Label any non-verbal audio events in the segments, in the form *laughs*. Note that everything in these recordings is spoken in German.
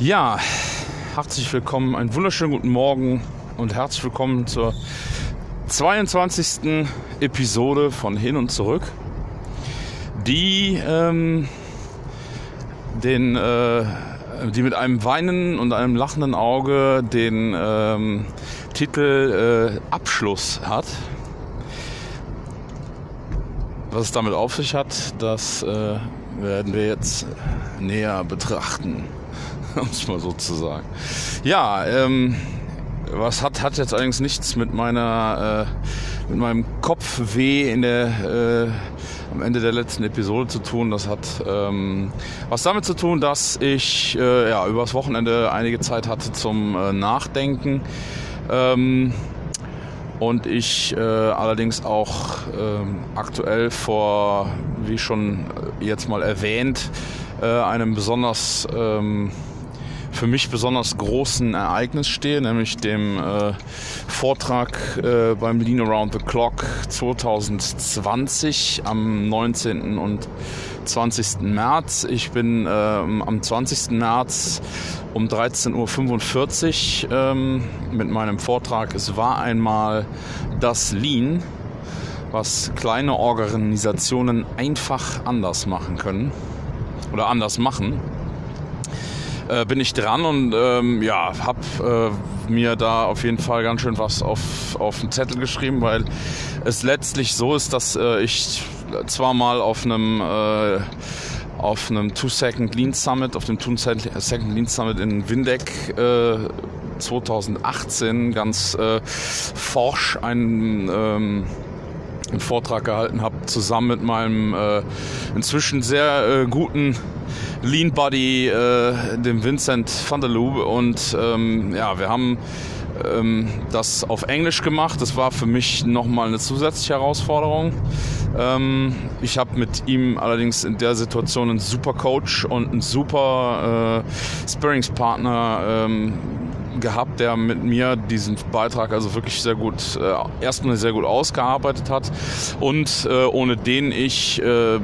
Ja, herzlich willkommen, einen wunderschönen guten Morgen und herzlich willkommen zur 22. Episode von Hin und Zurück, die ähm, den, äh, die mit einem weinenden und einem lachenden Auge den ähm, Titel äh, Abschluss hat. Was es damit auf sich hat, das äh, werden wir jetzt näher betrachten. *laughs* um es mal so zu sagen. Ja, ähm, was hat, hat jetzt allerdings nichts mit meiner, äh, mit meinem Kopfweh in der, äh, am Ende der letzten Episode zu tun. Das hat ähm, was damit zu tun, dass ich äh, ja, übers Wochenende einige Zeit hatte zum äh, Nachdenken. Ähm, und ich äh, allerdings auch ähm, aktuell vor, wie schon jetzt mal erwähnt, äh, einem besonders ähm, für mich besonders großen Ereignis stehe, nämlich dem äh, Vortrag äh, beim Lean Around the Clock 2020 am 19. und 20. März. Ich bin äh, am 20. März um 13.45 Uhr ähm, mit meinem Vortrag Es war einmal das Lean, was kleine Organisationen einfach anders machen können oder anders machen äh, bin ich dran und ähm, ja, habe äh, mir da auf jeden Fall ganz schön was auf, auf den Zettel geschrieben, weil es letztlich so ist, dass äh, ich zwar mal auf einem äh, auf einem Two Second Lean Summit, auf dem Two Second Lean Summit in Windeck äh, 2018 ganz äh, forsch einen ähm, einen Vortrag gehalten habe, zusammen mit meinem äh, inzwischen sehr äh, guten Lean Buddy, äh, dem Vincent van der Loob. Und ähm, ja, wir haben ähm, das auf Englisch gemacht. Das war für mich nochmal eine zusätzliche Herausforderung. Ähm, ich habe mit ihm allerdings in der Situation einen super Coach und einen super äh, Sparringspartner ähm, gehabt, der mit mir diesen Beitrag also wirklich sehr gut, äh, erstmal sehr gut ausgearbeitet hat und äh, ohne den ich äh,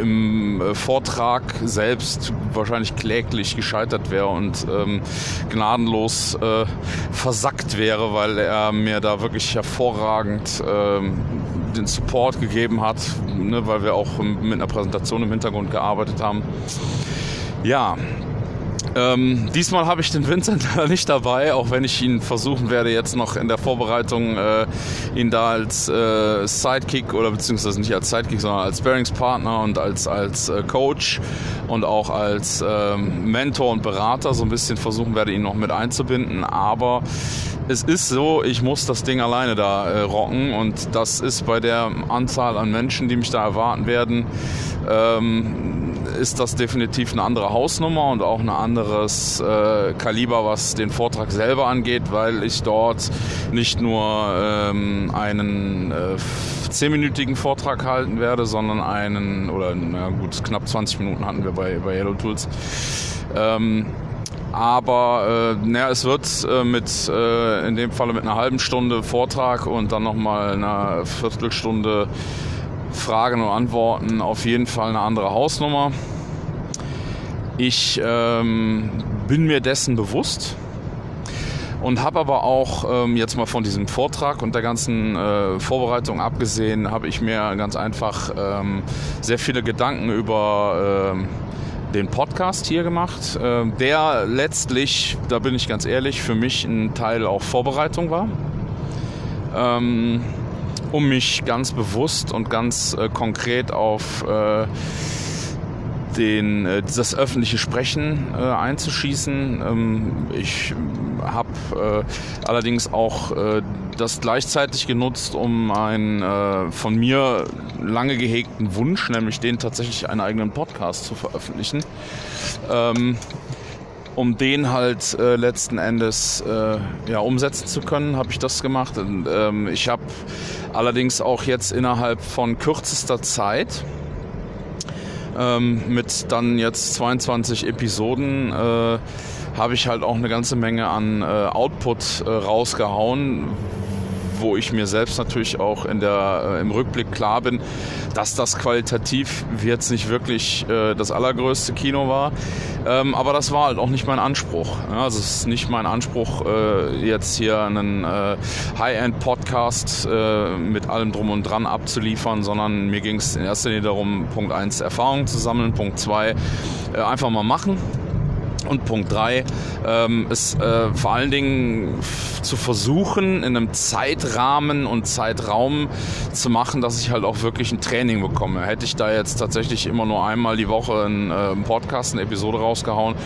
im Vortrag selbst wahrscheinlich kläglich gescheitert wäre und ähm, gnadenlos äh, versackt wäre, weil er mir da wirklich hervorragend ähm, den Support gegeben hat, ne, weil wir auch mit einer Präsentation im Hintergrund gearbeitet haben. Ja, ähm, diesmal habe ich den Vincent *laughs* nicht dabei, auch wenn ich ihn versuchen werde, jetzt noch in der Vorbereitung äh, ihn da als äh, Sidekick oder beziehungsweise nicht als Sidekick, sondern als Bearingspartner und als, als äh, Coach und auch als ähm, Mentor und Berater so ein bisschen versuchen werde, ihn noch mit einzubinden. Aber es ist so, ich muss das Ding alleine da äh, rocken und das ist bei der Anzahl an Menschen, die mich da erwarten werden, ähm, ist das definitiv eine andere Hausnummer und auch ein anderes äh, Kaliber, was den Vortrag selber angeht, weil ich dort nicht nur ähm, einen äh, zehnminütigen Vortrag halten werde, sondern einen, oder na gut, knapp 20 Minuten hatten wir bei, bei Yellow Tools. Ähm, aber äh, naja, es wird äh, mit äh, in dem Falle mit einer halben Stunde Vortrag und dann nochmal einer Viertelstunde Fragen und Antworten auf jeden Fall eine andere Hausnummer. Ich ähm, bin mir dessen bewusst und habe aber auch ähm, jetzt mal von diesem Vortrag und der ganzen äh, Vorbereitung abgesehen, habe ich mir ganz einfach ähm, sehr viele Gedanken über ähm, den Podcast hier gemacht, äh, der letztlich, da bin ich ganz ehrlich, für mich ein Teil auch Vorbereitung war. Ähm, um mich ganz bewusst und ganz äh, konkret auf äh, den, äh, das öffentliche Sprechen äh, einzuschießen. Ähm, ich habe äh, allerdings auch äh, das gleichzeitig genutzt, um einen äh, von mir lange gehegten Wunsch, nämlich den tatsächlich einen eigenen Podcast zu veröffentlichen. Ähm, um den halt äh, letzten Endes äh, ja, umsetzen zu können, habe ich das gemacht. Und, ähm, ich habe allerdings auch jetzt innerhalb von kürzester Zeit ähm, mit dann jetzt 22 Episoden äh, habe ich halt auch eine ganze Menge an äh, Output äh, rausgehauen, wo ich mir selbst natürlich auch in der, äh, im Rückblick klar bin, dass das qualitativ jetzt nicht wirklich äh, das allergrößte Kino war. Ähm, aber das war halt auch nicht mein Anspruch. Ja, also es ist nicht mein Anspruch, äh, jetzt hier einen äh, High-End-Podcast äh, mit allem drum und dran abzuliefern, sondern mir ging es in erster Linie darum, Punkt 1 Erfahrung zu sammeln, Punkt 2 äh, einfach mal machen und Punkt 3 ähm, ist äh, vor allen Dingen zu versuchen, in einem Zeitrahmen und Zeitraum zu machen, dass ich halt auch wirklich ein Training bekomme. Hätte ich da jetzt tatsächlich immer nur einmal die Woche einen, äh, einen Podcast, eine Episode rausgehauen,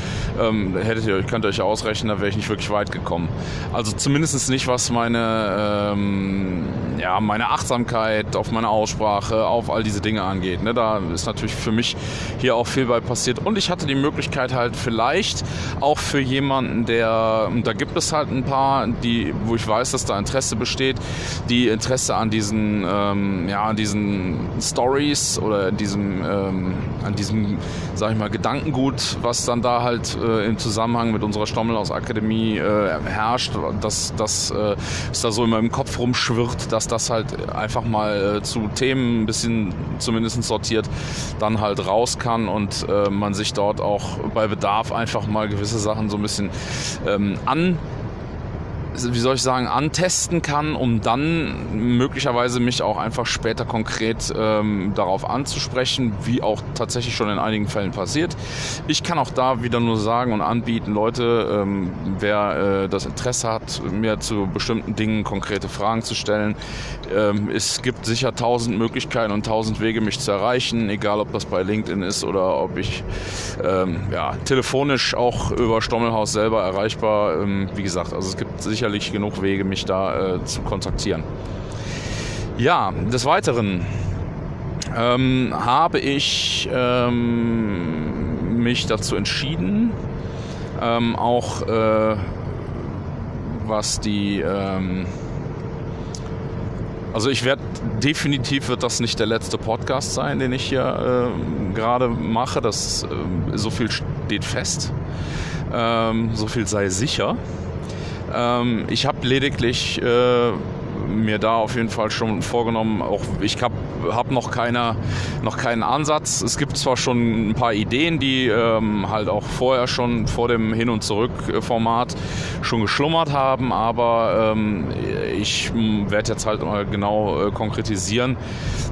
ähm, hättet ihr, könnt ihr euch ausrechnen, da wäre ich nicht wirklich weit gekommen. Also zumindest nicht, was meine, ähm, ja, meine Achtsamkeit auf meine Aussprache, auf all diese Dinge angeht. Ne? Da ist natürlich für mich hier auch viel bei passiert. Und ich hatte die Möglichkeit halt vielleicht vielleicht auch für jemanden, der, da gibt es halt ein paar, die, wo ich weiß, dass da Interesse besteht, die Interesse an diesen, ähm, ja, an diesen Stories oder diesem, ähm, an diesem, sag ich mal, Gedankengut, was dann da halt äh, im Zusammenhang mit unserer Stommelhaus Akademie äh, herrscht, dass das äh, da so immer im Kopf rumschwirrt, dass das halt einfach mal äh, zu Themen ein bisschen zumindest sortiert dann halt raus kann und äh, man sich dort auch bei Bedarf einfach mal gewisse Sachen so ein bisschen ähm, an wie soll ich sagen, antesten kann, um dann möglicherweise mich auch einfach später konkret ähm, darauf anzusprechen, wie auch tatsächlich schon in einigen Fällen passiert. Ich kann auch da wieder nur sagen und anbieten, Leute, ähm, wer äh, das Interesse hat, mir zu bestimmten Dingen konkrete Fragen zu stellen, ähm, es gibt sicher tausend Möglichkeiten und tausend Wege, mich zu erreichen, egal ob das bei LinkedIn ist oder ob ich ähm, ja, telefonisch auch über Stommelhaus selber erreichbar. Ähm, wie gesagt, also es gibt sicher sicherlich genug Wege, mich da äh, zu kontaktieren. Ja, des Weiteren ähm, habe ich ähm, mich dazu entschieden, ähm, auch äh, was die ähm, also ich werde definitiv wird das nicht der letzte Podcast sein, den ich hier äh, gerade mache. Das äh, so viel steht fest, ähm, so viel sei sicher. Ähm, ich habe lediglich äh, mir da auf jeden Fall schon vorgenommen, auch ich habe hab noch, keine, noch keinen Ansatz. Es gibt zwar schon ein paar Ideen, die ähm, halt auch vorher schon vor dem Hin- und Zurück-Format schon geschlummert haben, aber ähm, ich werde jetzt halt genau äh, konkretisieren.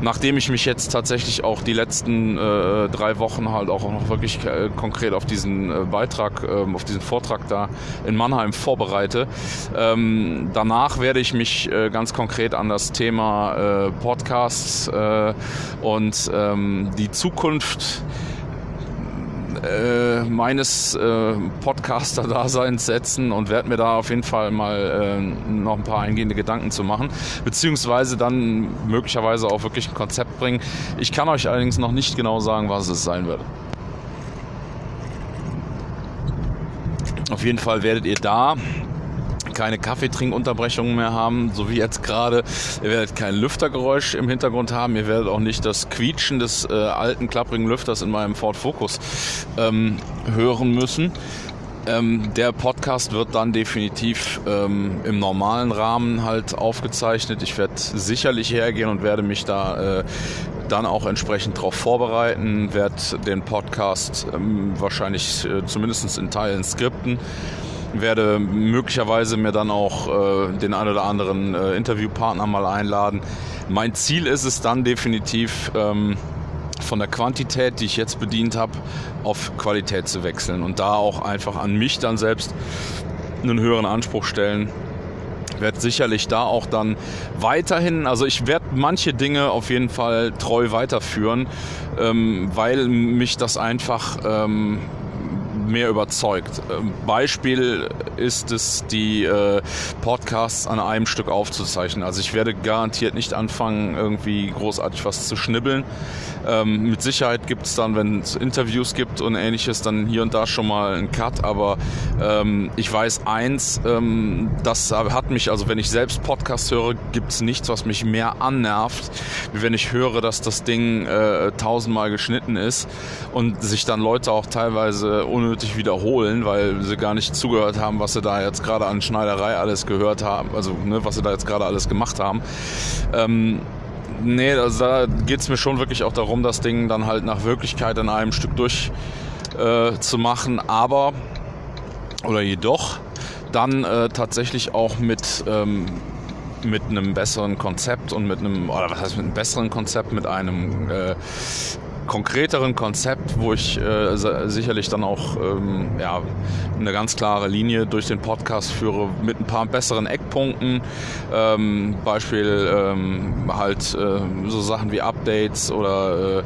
Nachdem ich mich jetzt tatsächlich auch die letzten äh, drei Wochen halt auch noch wirklich äh, konkret auf diesen äh, Beitrag, ähm, auf diesen Vortrag da in Mannheim vorbereite, ähm, danach werde ich mich äh, konkret an das Thema äh, Podcasts und ähm, die Zukunft äh, meines äh, Podcaster-Daseins setzen und werde mir da auf jeden Fall mal äh, noch ein paar eingehende Gedanken zu machen, beziehungsweise dann möglicherweise auch wirklich ein Konzept bringen. Ich kann euch allerdings noch nicht genau sagen, was es sein wird. Auf jeden Fall werdet ihr da keine Kaffeetrinkunterbrechungen mehr haben, so wie jetzt gerade. Ihr werdet kein Lüftergeräusch im Hintergrund haben. Ihr werdet auch nicht das Quietschen des äh, alten klapprigen Lüfters in meinem Ford Focus ähm, hören müssen. Ähm, der Podcast wird dann definitiv ähm, im normalen Rahmen halt aufgezeichnet. Ich werde sicherlich hergehen und werde mich da äh, dann auch entsprechend darauf vorbereiten, werde den Podcast ähm, wahrscheinlich äh, zumindest in Teilen skripten werde möglicherweise mir dann auch äh, den einen oder anderen äh, Interviewpartner mal einladen. Mein Ziel ist es dann definitiv, ähm, von der Quantität, die ich jetzt bedient habe, auf Qualität zu wechseln und da auch einfach an mich dann selbst einen höheren Anspruch stellen. Werde sicherlich da auch dann weiterhin, also ich werde manche Dinge auf jeden Fall treu weiterführen, ähm, weil mich das einfach ähm, mehr überzeugt. Ähm, Beispiel ist es, die äh, Podcasts an einem Stück aufzuzeichnen. Also ich werde garantiert nicht anfangen, irgendwie großartig was zu schnibbeln. Ähm, mit Sicherheit gibt es dann, wenn es Interviews gibt und ähnliches, dann hier und da schon mal einen Cut. Aber ähm, ich weiß eins, das hat mich, also wenn ich selbst Podcast höre, gibt es nichts, was mich mehr annervt, wie wenn ich höre, dass das Ding äh, tausendmal geschnitten ist und sich dann Leute auch teilweise unnötig unnötig wiederholen, weil sie gar nicht zugehört haben, was sie da jetzt gerade an Schneiderei alles gehört haben, also ne, was sie da jetzt gerade alles gemacht haben. Ähm, nee, also da geht es mir schon wirklich auch darum, das Ding dann halt nach Wirklichkeit in einem Stück durch äh, zu machen, aber oder jedoch dann äh, tatsächlich auch mit ähm, mit einem besseren Konzept und mit einem, oder was heißt mit einem besseren Konzept, mit einem äh, konkreteren Konzept, wo ich äh, sicherlich dann auch ähm, ja, eine ganz klare Linie durch den Podcast führe mit ein paar besseren Eckpunkten. Ähm, Beispiel ähm, halt äh, so Sachen wie Updates oder äh,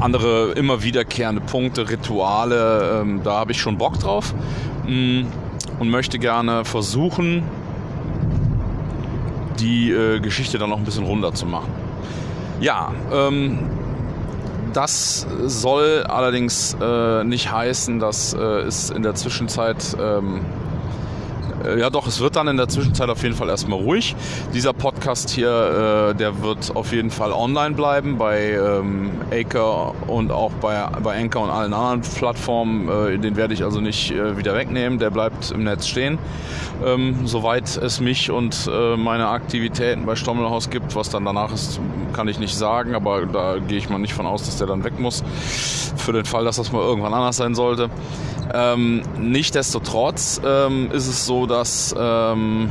andere immer wiederkehrende Punkte, Rituale. Ähm, da habe ich schon Bock drauf mh, mm, und möchte gerne versuchen, die äh, Geschichte dann noch ein bisschen runder zu machen. Ja, ähm, das soll allerdings äh, nicht heißen, dass äh, es in der Zwischenzeit ähm, äh, ja doch, es wird dann in der Zwischenzeit auf jeden Fall erstmal ruhig. Dieser Podcast hier, äh, der wird auf jeden Fall online bleiben bei ähm, Acre und auch bei, bei Anchor und allen anderen Plattformen. Äh, den werde ich also nicht äh, wieder wegnehmen, der bleibt im Netz stehen. Ähm, soweit es mich und äh, meine Aktivitäten bei Stommelhaus gibt, was dann danach ist, kann ich nicht sagen, aber da gehe ich mal nicht von aus, dass der dann weg muss. Für den Fall, dass das mal irgendwann anders sein sollte. Ähm, Nichtsdestotrotz ähm, ist es so, dass ähm,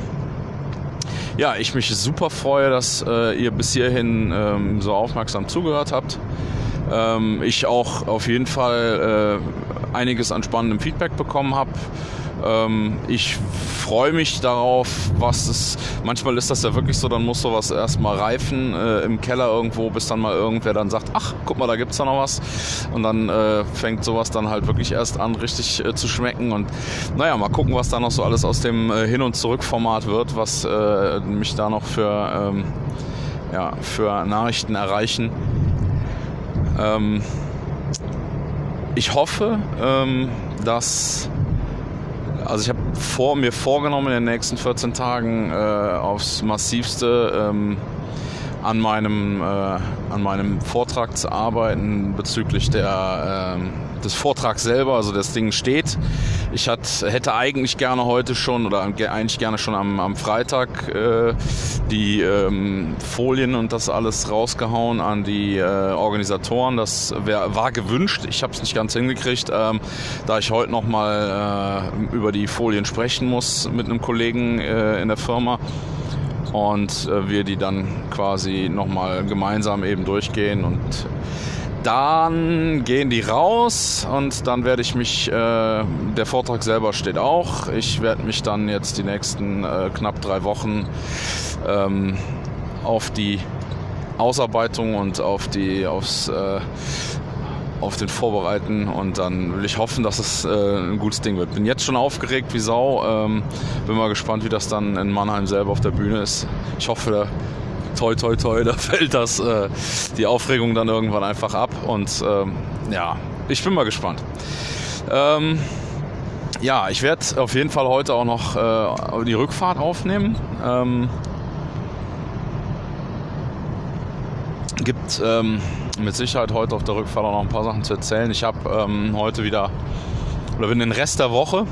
ja, ich mich super freue, dass äh, ihr bis hierhin ähm, so aufmerksam zugehört habt. Ähm, ich auch auf jeden Fall äh, einiges an spannendem Feedback bekommen habe. Ähm, ich freue mich darauf, was es. Manchmal ist das ja wirklich so, dann muss sowas erstmal reifen äh, im Keller irgendwo, bis dann mal irgendwer dann sagt, ach, guck mal, da gibt's da noch was. Und dann äh, fängt sowas dann halt wirklich erst an, richtig äh, zu schmecken. Und naja, mal gucken, was da noch so alles aus dem äh, Hin- und Zurück-Format wird, was äh, mich da noch für, ähm, ja, für Nachrichten erreichen. Ähm, ich hoffe, ähm, dass also ich habe vor, mir vorgenommen, in den nächsten 14 Tagen äh, aufs massivste ähm, an, meinem, äh, an meinem Vortrag zu arbeiten bezüglich der, äh, des Vortrags selber. Also das Ding steht. Ich hat, hätte eigentlich gerne heute schon oder eigentlich gerne schon am, am Freitag äh, die ähm, Folien und das alles rausgehauen an die äh, Organisatoren. Das wär, war gewünscht. Ich habe es nicht ganz hingekriegt, ähm, da ich heute nochmal äh, über die Folien sprechen muss mit einem Kollegen äh, in der Firma und äh, wir die dann quasi nochmal gemeinsam eben durchgehen und dann gehen die raus und dann werde ich mich, äh, der Vortrag selber steht auch, ich werde mich dann jetzt die nächsten äh, knapp drei Wochen ähm, auf die Ausarbeitung und auf die, aufs, äh, auf den Vorbereiten und dann will ich hoffen, dass es äh, ein gutes Ding wird. Bin jetzt schon aufgeregt wie Sau, ähm, bin mal gespannt, wie das dann in Mannheim selber auf der Bühne ist. Ich hoffe, toi toi toi, *laughs* da fällt das äh, die Aufregung dann irgendwann einfach ab und ähm, ja, ich bin mal gespannt. Ähm, ja, ich werde auf jeden Fall heute auch noch äh, die Rückfahrt aufnehmen. Ähm, gibt ähm, mit Sicherheit heute auf der Rückfahrt auch noch ein paar Sachen zu erzählen. Ich habe ähm, heute wieder oder bin den Rest der Woche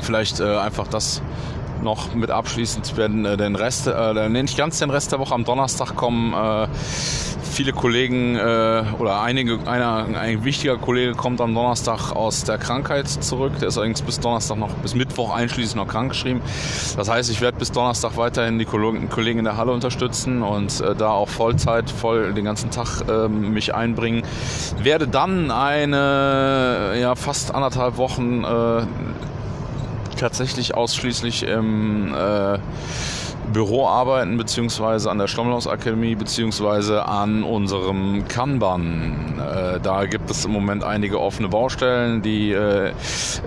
vielleicht äh, einfach das noch mit abschließend werden äh, den Rest, äh, nicht ganz den Rest der Woche am Donnerstag kommen. Äh, viele Kollegen äh, oder einige, einer, ein wichtiger Kollege kommt am Donnerstag aus der Krankheit zurück. Der ist allerdings bis Donnerstag noch, bis Mittwoch einschließlich noch krankgeschrieben. Das heißt, ich werde bis Donnerstag weiterhin die Kollegen in der Halle unterstützen und äh, da auch Vollzeit, voll den ganzen Tag äh, mich einbringen. Werde dann eine, ja, fast anderthalb Wochen äh, tatsächlich ausschließlich im äh, Büro arbeiten, beziehungsweise an der Stommlausakademie, beziehungsweise an unserem Kanban. Äh, da gibt es im Moment einige offene Baustellen, die äh,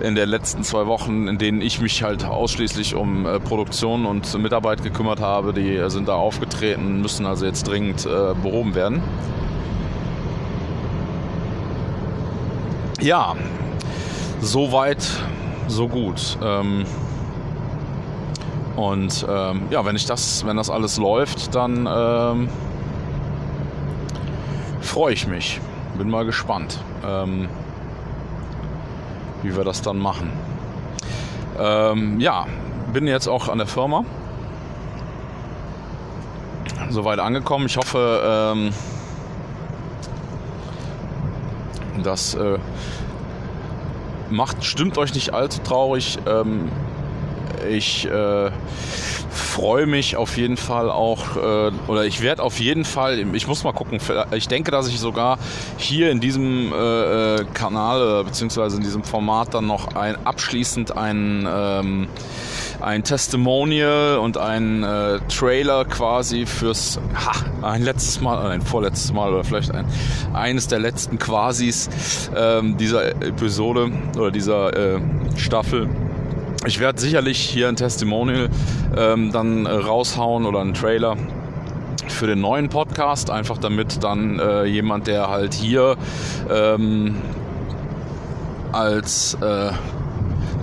in den letzten zwei Wochen, in denen ich mich halt ausschließlich um äh, Produktion und Mitarbeit gekümmert habe, die äh, sind da aufgetreten, müssen also jetzt dringend äh, behoben werden. Ja, soweit so gut. Ähm, und ähm, ja, wenn ich das, wenn das alles läuft, dann ähm, freue ich mich. Bin mal gespannt. Ähm, wie wir das dann machen. Ähm, ja, bin jetzt auch an der Firma. Soweit angekommen. Ich hoffe, ähm, das äh, macht, stimmt euch nicht allzu traurig. Ähm, ich äh, freue mich auf jeden Fall auch, äh, oder ich werde auf jeden Fall, ich muss mal gucken, ich denke, dass ich sogar hier in diesem äh, äh Kanal, beziehungsweise in diesem Format dann noch ein abschließend ein ähm, ein Testimonial und ein äh, Trailer quasi fürs ha, ein letztes Mal, ein vorletztes Mal oder vielleicht ein, eines der letzten Quasis ähm, dieser Episode oder dieser äh, Staffel. Ich werde sicherlich hier ein Testimonial ähm, dann äh, raushauen oder einen Trailer für den neuen Podcast, einfach damit dann äh, jemand, der halt hier ähm, als äh,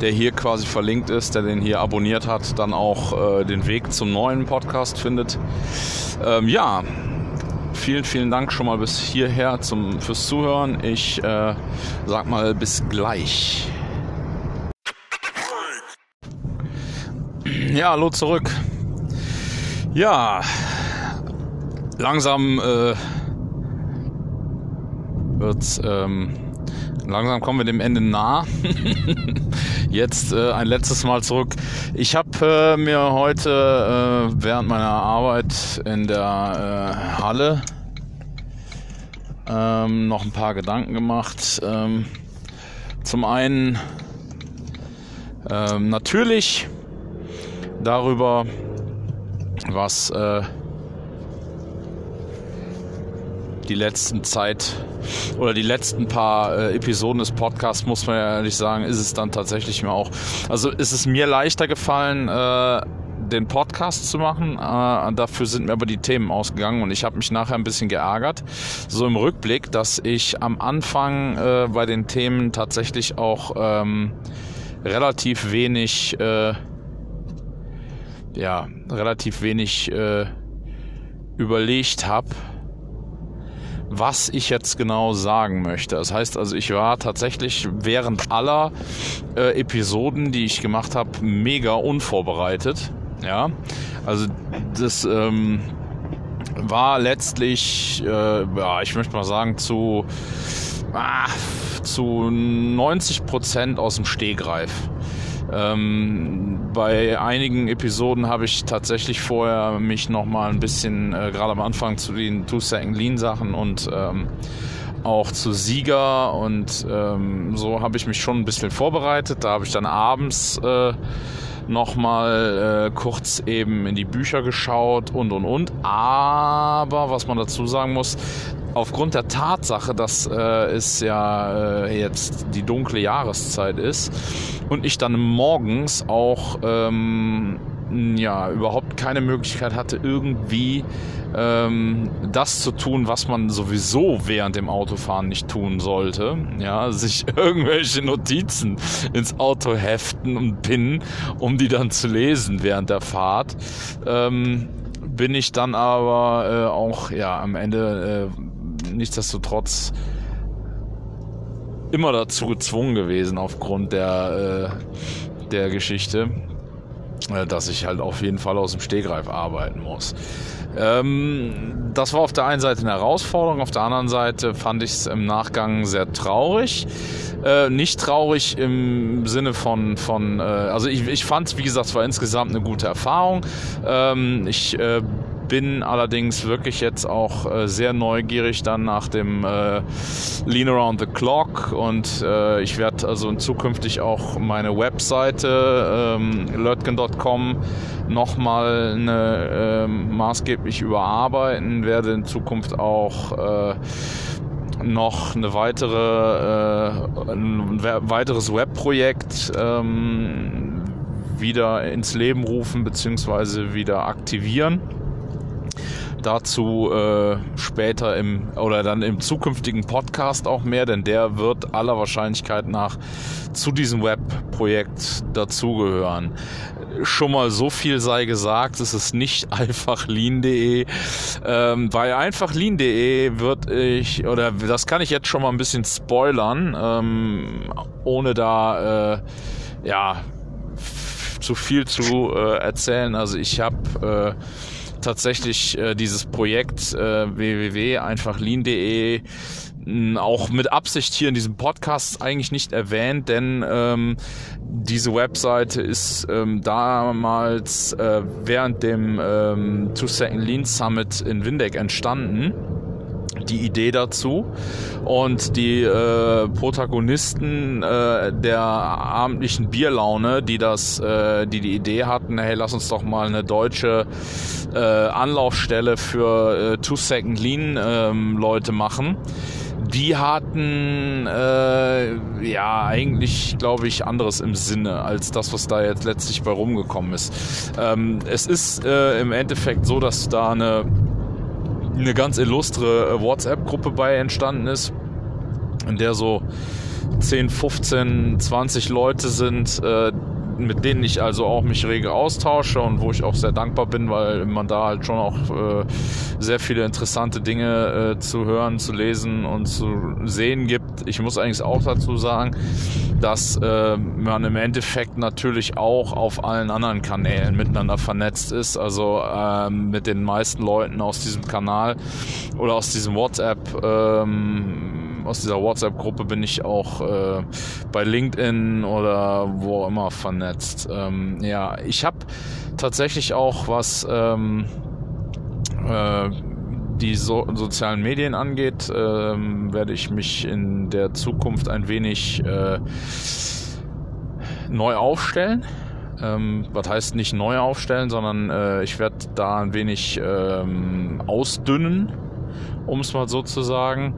der hier quasi verlinkt ist, der den hier abonniert hat, dann auch äh, den Weg zum neuen Podcast findet. Ähm, ja, vielen, vielen Dank schon mal bis hierher zum, fürs Zuhören. Ich äh, sag mal bis gleich. Ja, hallo zurück. Ja, langsam äh, wird's. Ähm, langsam kommen wir dem Ende nah. *laughs* Jetzt äh, ein letztes Mal zurück. Ich habe äh, mir heute äh, während meiner Arbeit in der äh, Halle ähm, noch ein paar Gedanken gemacht. Ähm, zum einen ähm, natürlich darüber, was äh, die letzten Zeit oder die letzten paar äh, Episoden des Podcasts, muss man ja ehrlich sagen, ist es dann tatsächlich mir auch. Also ist es mir leichter gefallen, äh, den Podcast zu machen. Äh, dafür sind mir aber die Themen ausgegangen und ich habe mich nachher ein bisschen geärgert. So im Rückblick, dass ich am Anfang äh, bei den Themen tatsächlich auch ähm, relativ wenig, äh, ja, relativ wenig äh, überlegt habe was ich jetzt genau sagen möchte. Das heißt also, ich war tatsächlich während aller äh, Episoden, die ich gemacht habe, mega unvorbereitet. Ja, also das ähm, war letztlich, äh, ja, ich möchte mal sagen, zu, ah, zu 90 Prozent aus dem Stehgreif. Ähm, bei einigen Episoden habe ich tatsächlich vorher mich noch mal ein bisschen, äh, gerade am Anfang zu den Two Second Lean Sachen und ähm, auch zu Sieger und ähm, so habe ich mich schon ein bisschen vorbereitet. Da habe ich dann abends äh, nochmal äh, kurz eben in die Bücher geschaut und und und. Aber was man dazu sagen muss, aufgrund der Tatsache, dass äh, es ja äh, jetzt die dunkle Jahreszeit ist und ich dann morgens auch ähm, ja überhaupt keine Möglichkeit hatte, irgendwie ähm, das zu tun, was man sowieso während dem Autofahren nicht tun sollte. Ja, sich *laughs* irgendwelche Notizen ins Auto heften und pinnen, um die dann zu lesen während der Fahrt. Ähm, bin ich dann aber äh, auch ja am Ende äh, nichtsdestotrotz immer dazu gezwungen gewesen aufgrund der, äh, der Geschichte, äh, dass ich halt auf jeden Fall aus dem Stegreif arbeiten muss. Ähm, das war auf der einen Seite eine Herausforderung, auf der anderen Seite fand ich es im Nachgang sehr traurig. Äh, nicht traurig im Sinne von, von äh, also ich, ich fand, wie gesagt, es war insgesamt eine gute Erfahrung. Ähm, ich äh, bin allerdings wirklich jetzt auch äh, sehr neugierig dann nach dem äh, Lean Around the Clock und äh, ich werde also zukünftig auch meine Webseite ähm, lötgen.com nochmal eine, äh, maßgeblich überarbeiten, werde in Zukunft auch äh, noch eine weitere, äh, ein weiteres Webprojekt ähm, wieder ins Leben rufen bzw. wieder aktivieren dazu äh, später im oder dann im zukünftigen Podcast auch mehr, denn der wird aller Wahrscheinlichkeit nach zu diesem Webprojekt dazugehören. Schon mal so viel sei gesagt, es ist nicht *laughs* einfach lean.de. Ähm, bei einfach lean.de wird ich, oder das kann ich jetzt schon mal ein bisschen spoilern, ähm, ohne da äh, ja zu viel zu äh, erzählen. Also ich habe äh, tatsächlich äh, dieses Projekt äh, www.einfachlean.de auch mit Absicht hier in diesem Podcast eigentlich nicht erwähnt, denn ähm, diese Webseite ist ähm, damals äh, während dem ähm, Two Second Lean Summit in Windeck entstanden die Idee dazu. Und die äh, Protagonisten äh, der abendlichen Bierlaune, die das, äh, die die Idee hatten, hey, lass uns doch mal eine deutsche äh, Anlaufstelle für äh, Two Second Lean ähm, Leute machen die hatten äh, ja eigentlich, glaube ich, anderes im Sinne als das, was da jetzt letztlich bei rumgekommen ist. Ähm, es ist äh, im Endeffekt so, dass da eine eine ganz illustre äh, WhatsApp-Gruppe bei entstanden ist, in der so 10, 15, 20 Leute sind, äh, mit denen ich also auch mich rege austausche und wo ich auch sehr dankbar bin, weil man da halt schon auch äh, sehr viele interessante Dinge äh, zu hören, zu lesen und zu sehen gibt. Ich muss eigentlich auch dazu sagen, dass äh, man im Endeffekt natürlich auch auf allen anderen Kanälen miteinander vernetzt ist. Also ähm, mit den meisten Leuten aus diesem Kanal oder aus diesem WhatsApp. Ähm, aus dieser WhatsApp-Gruppe bin ich auch äh, bei LinkedIn oder wo immer vernetzt. Ähm, ja, ich habe tatsächlich auch was ähm, äh, die so sozialen Medien angeht, ähm, werde ich mich in der Zukunft ein wenig äh, neu aufstellen. Ähm, was heißt nicht neu aufstellen, sondern äh, ich werde da ein wenig ähm, ausdünnen, um es mal so zu sagen.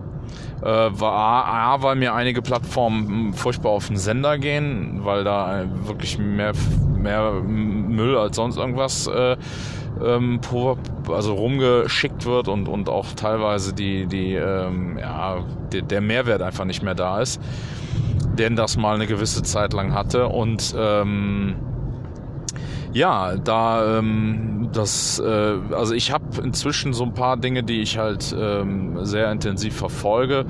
Äh, war A, weil mir einige Plattformen furchtbar auf den Sender gehen, weil da wirklich mehr, mehr Müll als sonst irgendwas äh, ähm, also rumgeschickt wird und, und auch teilweise die, die, ähm, ja, die, der Mehrwert einfach nicht mehr da ist, denn das mal eine gewisse Zeit lang hatte. Und ähm, ja, da ähm, das, äh, also ich habe inzwischen so ein paar Dinge, die ich halt ähm, sehr intensiv verfolge.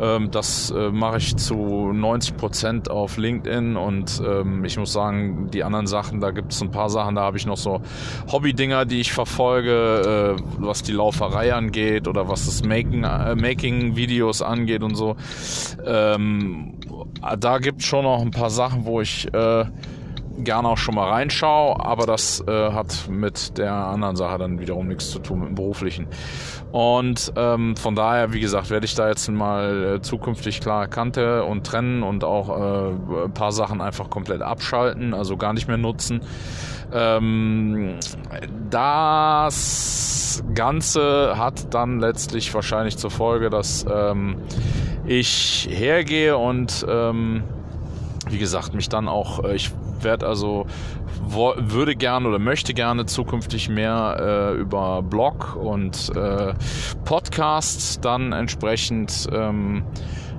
Ähm, das äh, mache ich zu 90 Prozent auf LinkedIn und ähm, ich muss sagen, die anderen Sachen, da gibt es ein paar Sachen, da habe ich noch so Hobby-Dinger, die ich verfolge, äh, was die Lauferei angeht oder was das Making, äh, Making-Videos angeht und so. Ähm, da gibt es schon noch ein paar Sachen, wo ich äh, gerne auch schon mal reinschaue, aber das äh, hat mit der anderen Sache dann wiederum nichts zu tun mit dem beruflichen. Und ähm, von daher, wie gesagt, werde ich da jetzt mal äh, zukünftig klar Kante und trennen und auch äh, ein paar Sachen einfach komplett abschalten, also gar nicht mehr nutzen. Ähm, das Ganze hat dann letztlich wahrscheinlich zur Folge, dass ähm, ich hergehe und ähm, wie gesagt, mich dann auch, äh, ich werde also würde gerne oder möchte gerne zukünftig mehr äh, über Blog und äh, Podcast dann entsprechend ähm,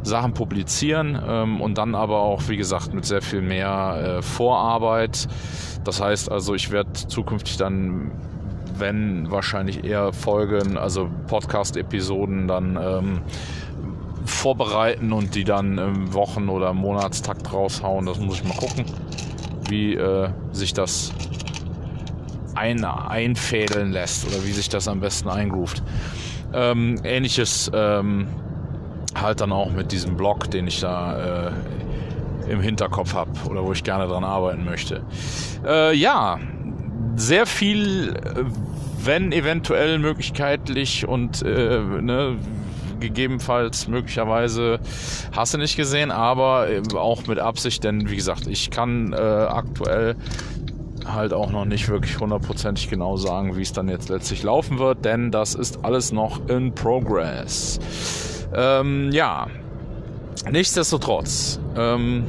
Sachen publizieren ähm, und dann aber auch, wie gesagt, mit sehr viel mehr äh, Vorarbeit. Das heißt also, ich werde zukünftig dann wenn wahrscheinlich eher Folgen, also Podcast-Episoden dann ähm, vorbereiten und die dann im Wochen- oder Monatstakt raushauen. Das muss ich mal gucken wie äh, sich das ein, einfädeln lässt oder wie sich das am besten eingruft. Ähm, ähnliches ähm, halt dann auch mit diesem Blog, den ich da äh, im Hinterkopf habe oder wo ich gerne dran arbeiten möchte. Äh, ja, sehr viel, wenn eventuell möglichkeitlich und äh, ne, gegebenenfalls möglicherweise hast du nicht gesehen, aber auch mit Absicht, denn wie gesagt, ich kann äh, aktuell halt auch noch nicht wirklich hundertprozentig genau sagen, wie es dann jetzt letztlich laufen wird, denn das ist alles noch in Progress. Ähm, ja, nichtsdestotrotz. Ähm,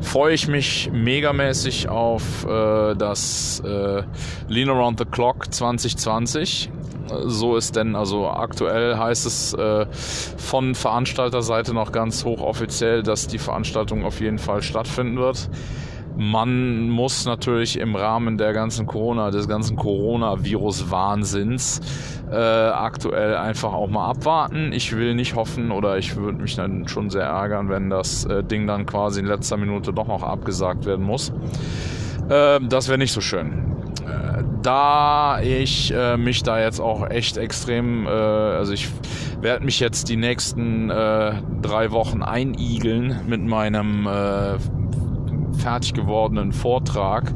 freue ich mich megamäßig auf äh, das äh, Lean Around the Clock 2020. So ist denn, also aktuell heißt es äh, von Veranstalterseite noch ganz hochoffiziell, dass die Veranstaltung auf jeden Fall stattfinden wird. Man muss natürlich im Rahmen der ganzen Corona, des ganzen Coronavirus-Wahnsinns äh, aktuell einfach auch mal abwarten. Ich will nicht hoffen oder ich würde mich dann schon sehr ärgern, wenn das äh, Ding dann quasi in letzter Minute doch noch abgesagt werden muss. Äh, das wäre nicht so schön. Äh, da ich äh, mich da jetzt auch echt extrem, äh, also ich werde mich jetzt die nächsten drei Wochen einigeln mit meinem fertig gewordenen Vortrag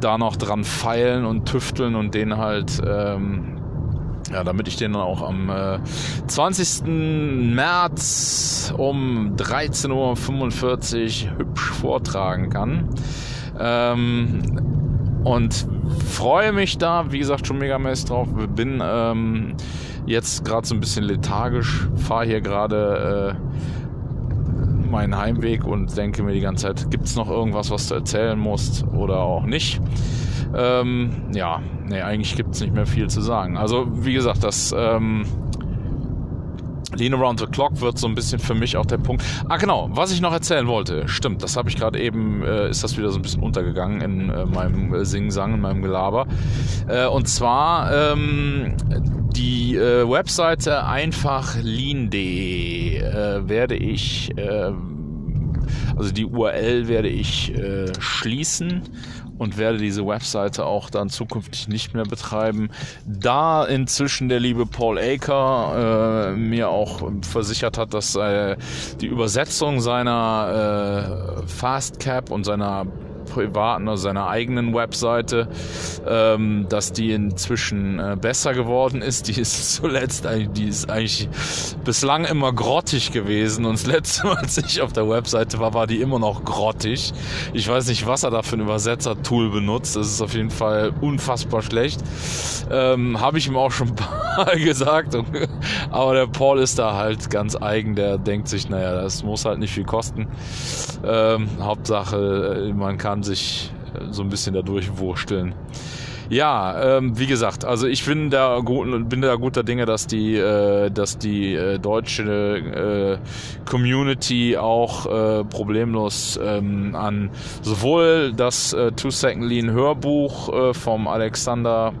da noch dran feilen und tüfteln und den halt, ähm, ja, damit ich den dann auch am äh, 20. März um 13.45 Uhr hübsch vortragen kann. Ähm, und freue mich da, wie gesagt, schon megamäßig drauf. Bin ähm, jetzt gerade so ein bisschen lethargisch, fahre hier gerade äh, meinen Heimweg und denke mir die ganze Zeit, gibt es noch irgendwas, was du erzählen musst oder auch nicht. Ähm, ja, nee, eigentlich gibt es nicht mehr viel zu sagen. Also wie gesagt, das ähm, Lean Around the Clock wird so ein bisschen für mich auch der Punkt. Ah, genau, was ich noch erzählen wollte. Stimmt, das habe ich gerade eben, äh, ist das wieder so ein bisschen untergegangen in äh, meinem äh, Sing-Sang, in meinem Gelaber. Äh, und zwar ähm, die äh, Webseite einfachlean.de äh, werde ich, äh, also die URL werde ich äh, schließen und werde diese Webseite auch dann zukünftig nicht mehr betreiben, da inzwischen der liebe Paul Aker äh, mir auch versichert hat, dass äh, die Übersetzung seiner äh, Fastcap und seiner privaten, also seiner eigenen Webseite, ähm, dass die inzwischen äh, besser geworden ist. Die ist *laughs* zuletzt die ist eigentlich bislang immer grottig gewesen und das letzte *laughs* Mal, als ich auf der Webseite war, war die immer noch grottig. Ich weiß nicht, was er da für ein Übersetzer-Tool benutzt. Das ist auf jeden Fall unfassbar schlecht. Ähm, Habe ich ihm auch schon *laughs* ein paar gesagt. Aber der Paul ist da halt ganz eigen. Der denkt sich, naja, das muss halt nicht viel kosten. Ähm, Hauptsache, äh, man kann sich äh, so ein bisschen dadurch wursteln. Ja, ähm, wie gesagt, also ich bin da, gut, bin da guter Dinge, dass die, äh, dass die äh, deutsche äh, Community auch äh, problemlos ähm, an sowohl das äh, Two Second Lean Hörbuch äh, vom Alexander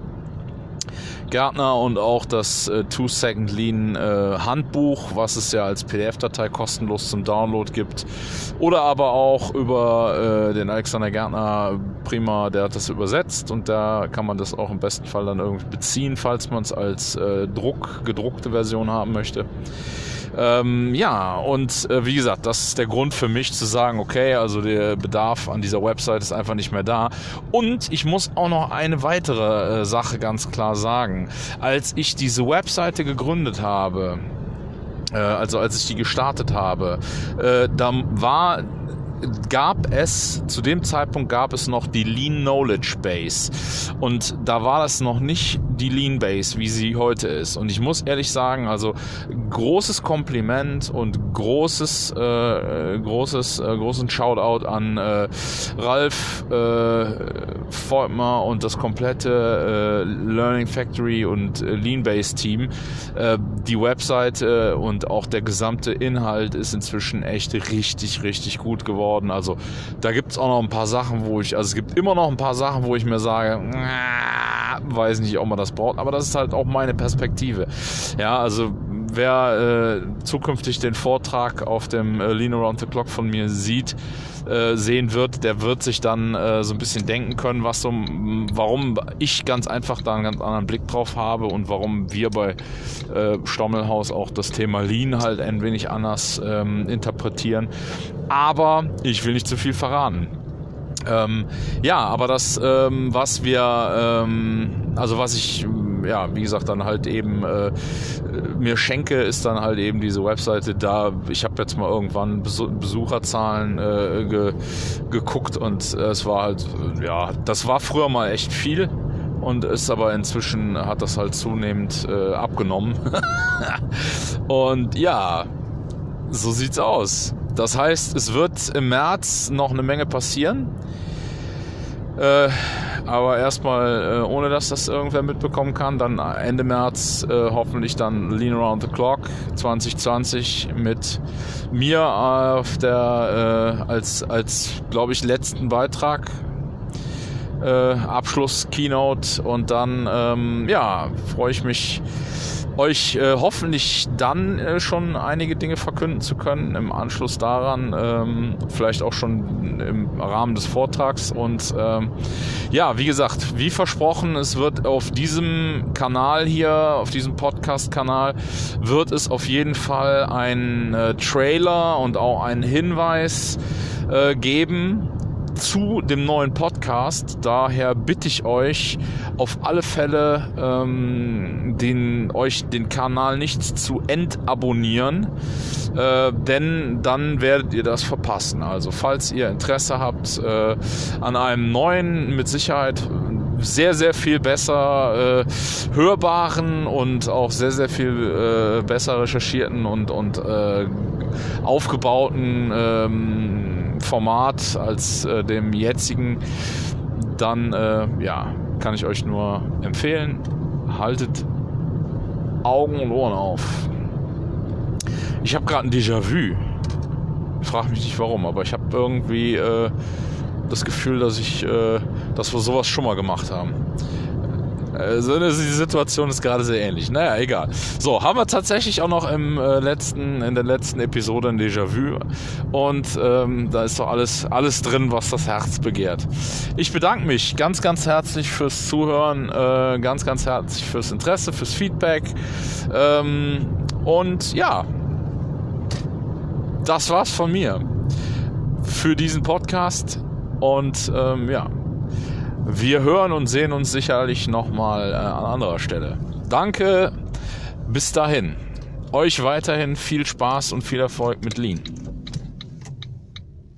Gärtner und auch das äh, Two Second Lean äh, Handbuch, was es ja als PDF-Datei kostenlos zum Download gibt. Oder aber auch über äh, den Alexander Gärtner prima, der hat das übersetzt und da kann man das auch im besten Fall dann irgendwie beziehen, falls man es als äh, Druck, gedruckte Version haben möchte. Ähm, ja, und äh, wie gesagt, das ist der Grund für mich zu sagen, okay, also der Bedarf an dieser Website ist einfach nicht mehr da. Und ich muss auch noch eine weitere äh, Sache ganz klar sagen. Als ich diese Webseite gegründet habe, äh, also als ich die gestartet habe, äh, da war gab es, zu dem Zeitpunkt gab es noch die Lean Knowledge Base. Und da war das noch nicht die Lean Base, wie sie heute ist. Und ich muss ehrlich sagen, also großes Kompliment und großes, äh, großes, äh, großen Shoutout an äh, Ralf äh, Volkmar und das komplette äh, Learning Factory und äh, Lean Base Team. Äh, die Webseite und auch der gesamte Inhalt ist inzwischen echt richtig, richtig gut geworden. Also da gibt es auch noch ein paar Sachen, wo ich, also es gibt immer noch ein paar Sachen, wo ich mir sage, weiß nicht, ob man das braucht, aber das ist halt auch meine Perspektive. Ja, also wer äh, zukünftig den Vortrag auf dem äh, Lean Around the Clock von mir sieht, äh, sehen wird, der wird sich dann äh, so ein bisschen denken können, was so, warum ich ganz einfach da einen ganz anderen Blick drauf habe und warum wir bei äh, Stommelhaus auch das Thema Lean halt ein wenig anders ähm, interpretieren. Aber ich will nicht zu viel verraten. Ähm, ja, aber das, ähm, was wir, ähm, also was ich ja, wie gesagt, dann halt eben äh, mir schenke, ist dann halt eben diese Webseite da. Ich habe jetzt mal irgendwann Besucherzahlen äh, ge geguckt und es war halt, ja, das war früher mal echt viel und ist aber inzwischen hat das halt zunehmend äh, abgenommen. *laughs* und ja, so sieht's aus Das heißt, es wird im März noch eine Menge passieren. Äh, aber erstmal, äh, ohne dass das irgendwer mitbekommen kann, dann Ende März äh, hoffentlich dann Lean Around the Clock 2020 mit mir auf der äh, als als glaube ich letzten Beitrag äh, Abschluss Keynote und dann ähm, ja freue ich mich euch äh, hoffentlich dann äh, schon einige Dinge verkünden zu können im Anschluss daran, ähm, vielleicht auch schon im Rahmen des Vortrags. Und ähm, ja, wie gesagt, wie versprochen, es wird auf diesem Kanal hier, auf diesem Podcast-Kanal, wird es auf jeden Fall ein äh, Trailer und auch einen Hinweis äh, geben zu dem neuen Podcast. Daher bitte ich euch auf alle Fälle, ähm, den, euch den Kanal nicht zu entabonnieren, äh, denn dann werdet ihr das verpassen. Also falls ihr Interesse habt äh, an einem neuen, mit Sicherheit sehr, sehr viel besser äh, hörbaren und auch sehr, sehr viel äh, besser recherchierten und, und äh, aufgebauten ähm, Format als äh, dem jetzigen, dann äh, ja, kann ich euch nur empfehlen, haltet Augen und Ohren auf. Ich habe gerade ein Déjà-vu. Frag mich nicht warum, aber ich habe irgendwie äh, das Gefühl, dass ich, äh, dass wir sowas schon mal gemacht haben. Also die Situation ist gerade sehr ähnlich. Naja, egal. So, haben wir tatsächlich auch noch im äh, letzten, in der letzten Episode ein Déjà-vu. Und ähm, da ist doch alles, alles drin, was das Herz begehrt. Ich bedanke mich ganz, ganz herzlich fürs Zuhören, äh, ganz, ganz herzlich fürs Interesse, fürs Feedback. Ähm, und ja, das war's von mir für diesen Podcast. Und ähm, ja, wir hören und sehen uns sicherlich nochmal äh, an anderer Stelle. Danke, bis dahin. Euch weiterhin viel Spaß und viel Erfolg mit Lean.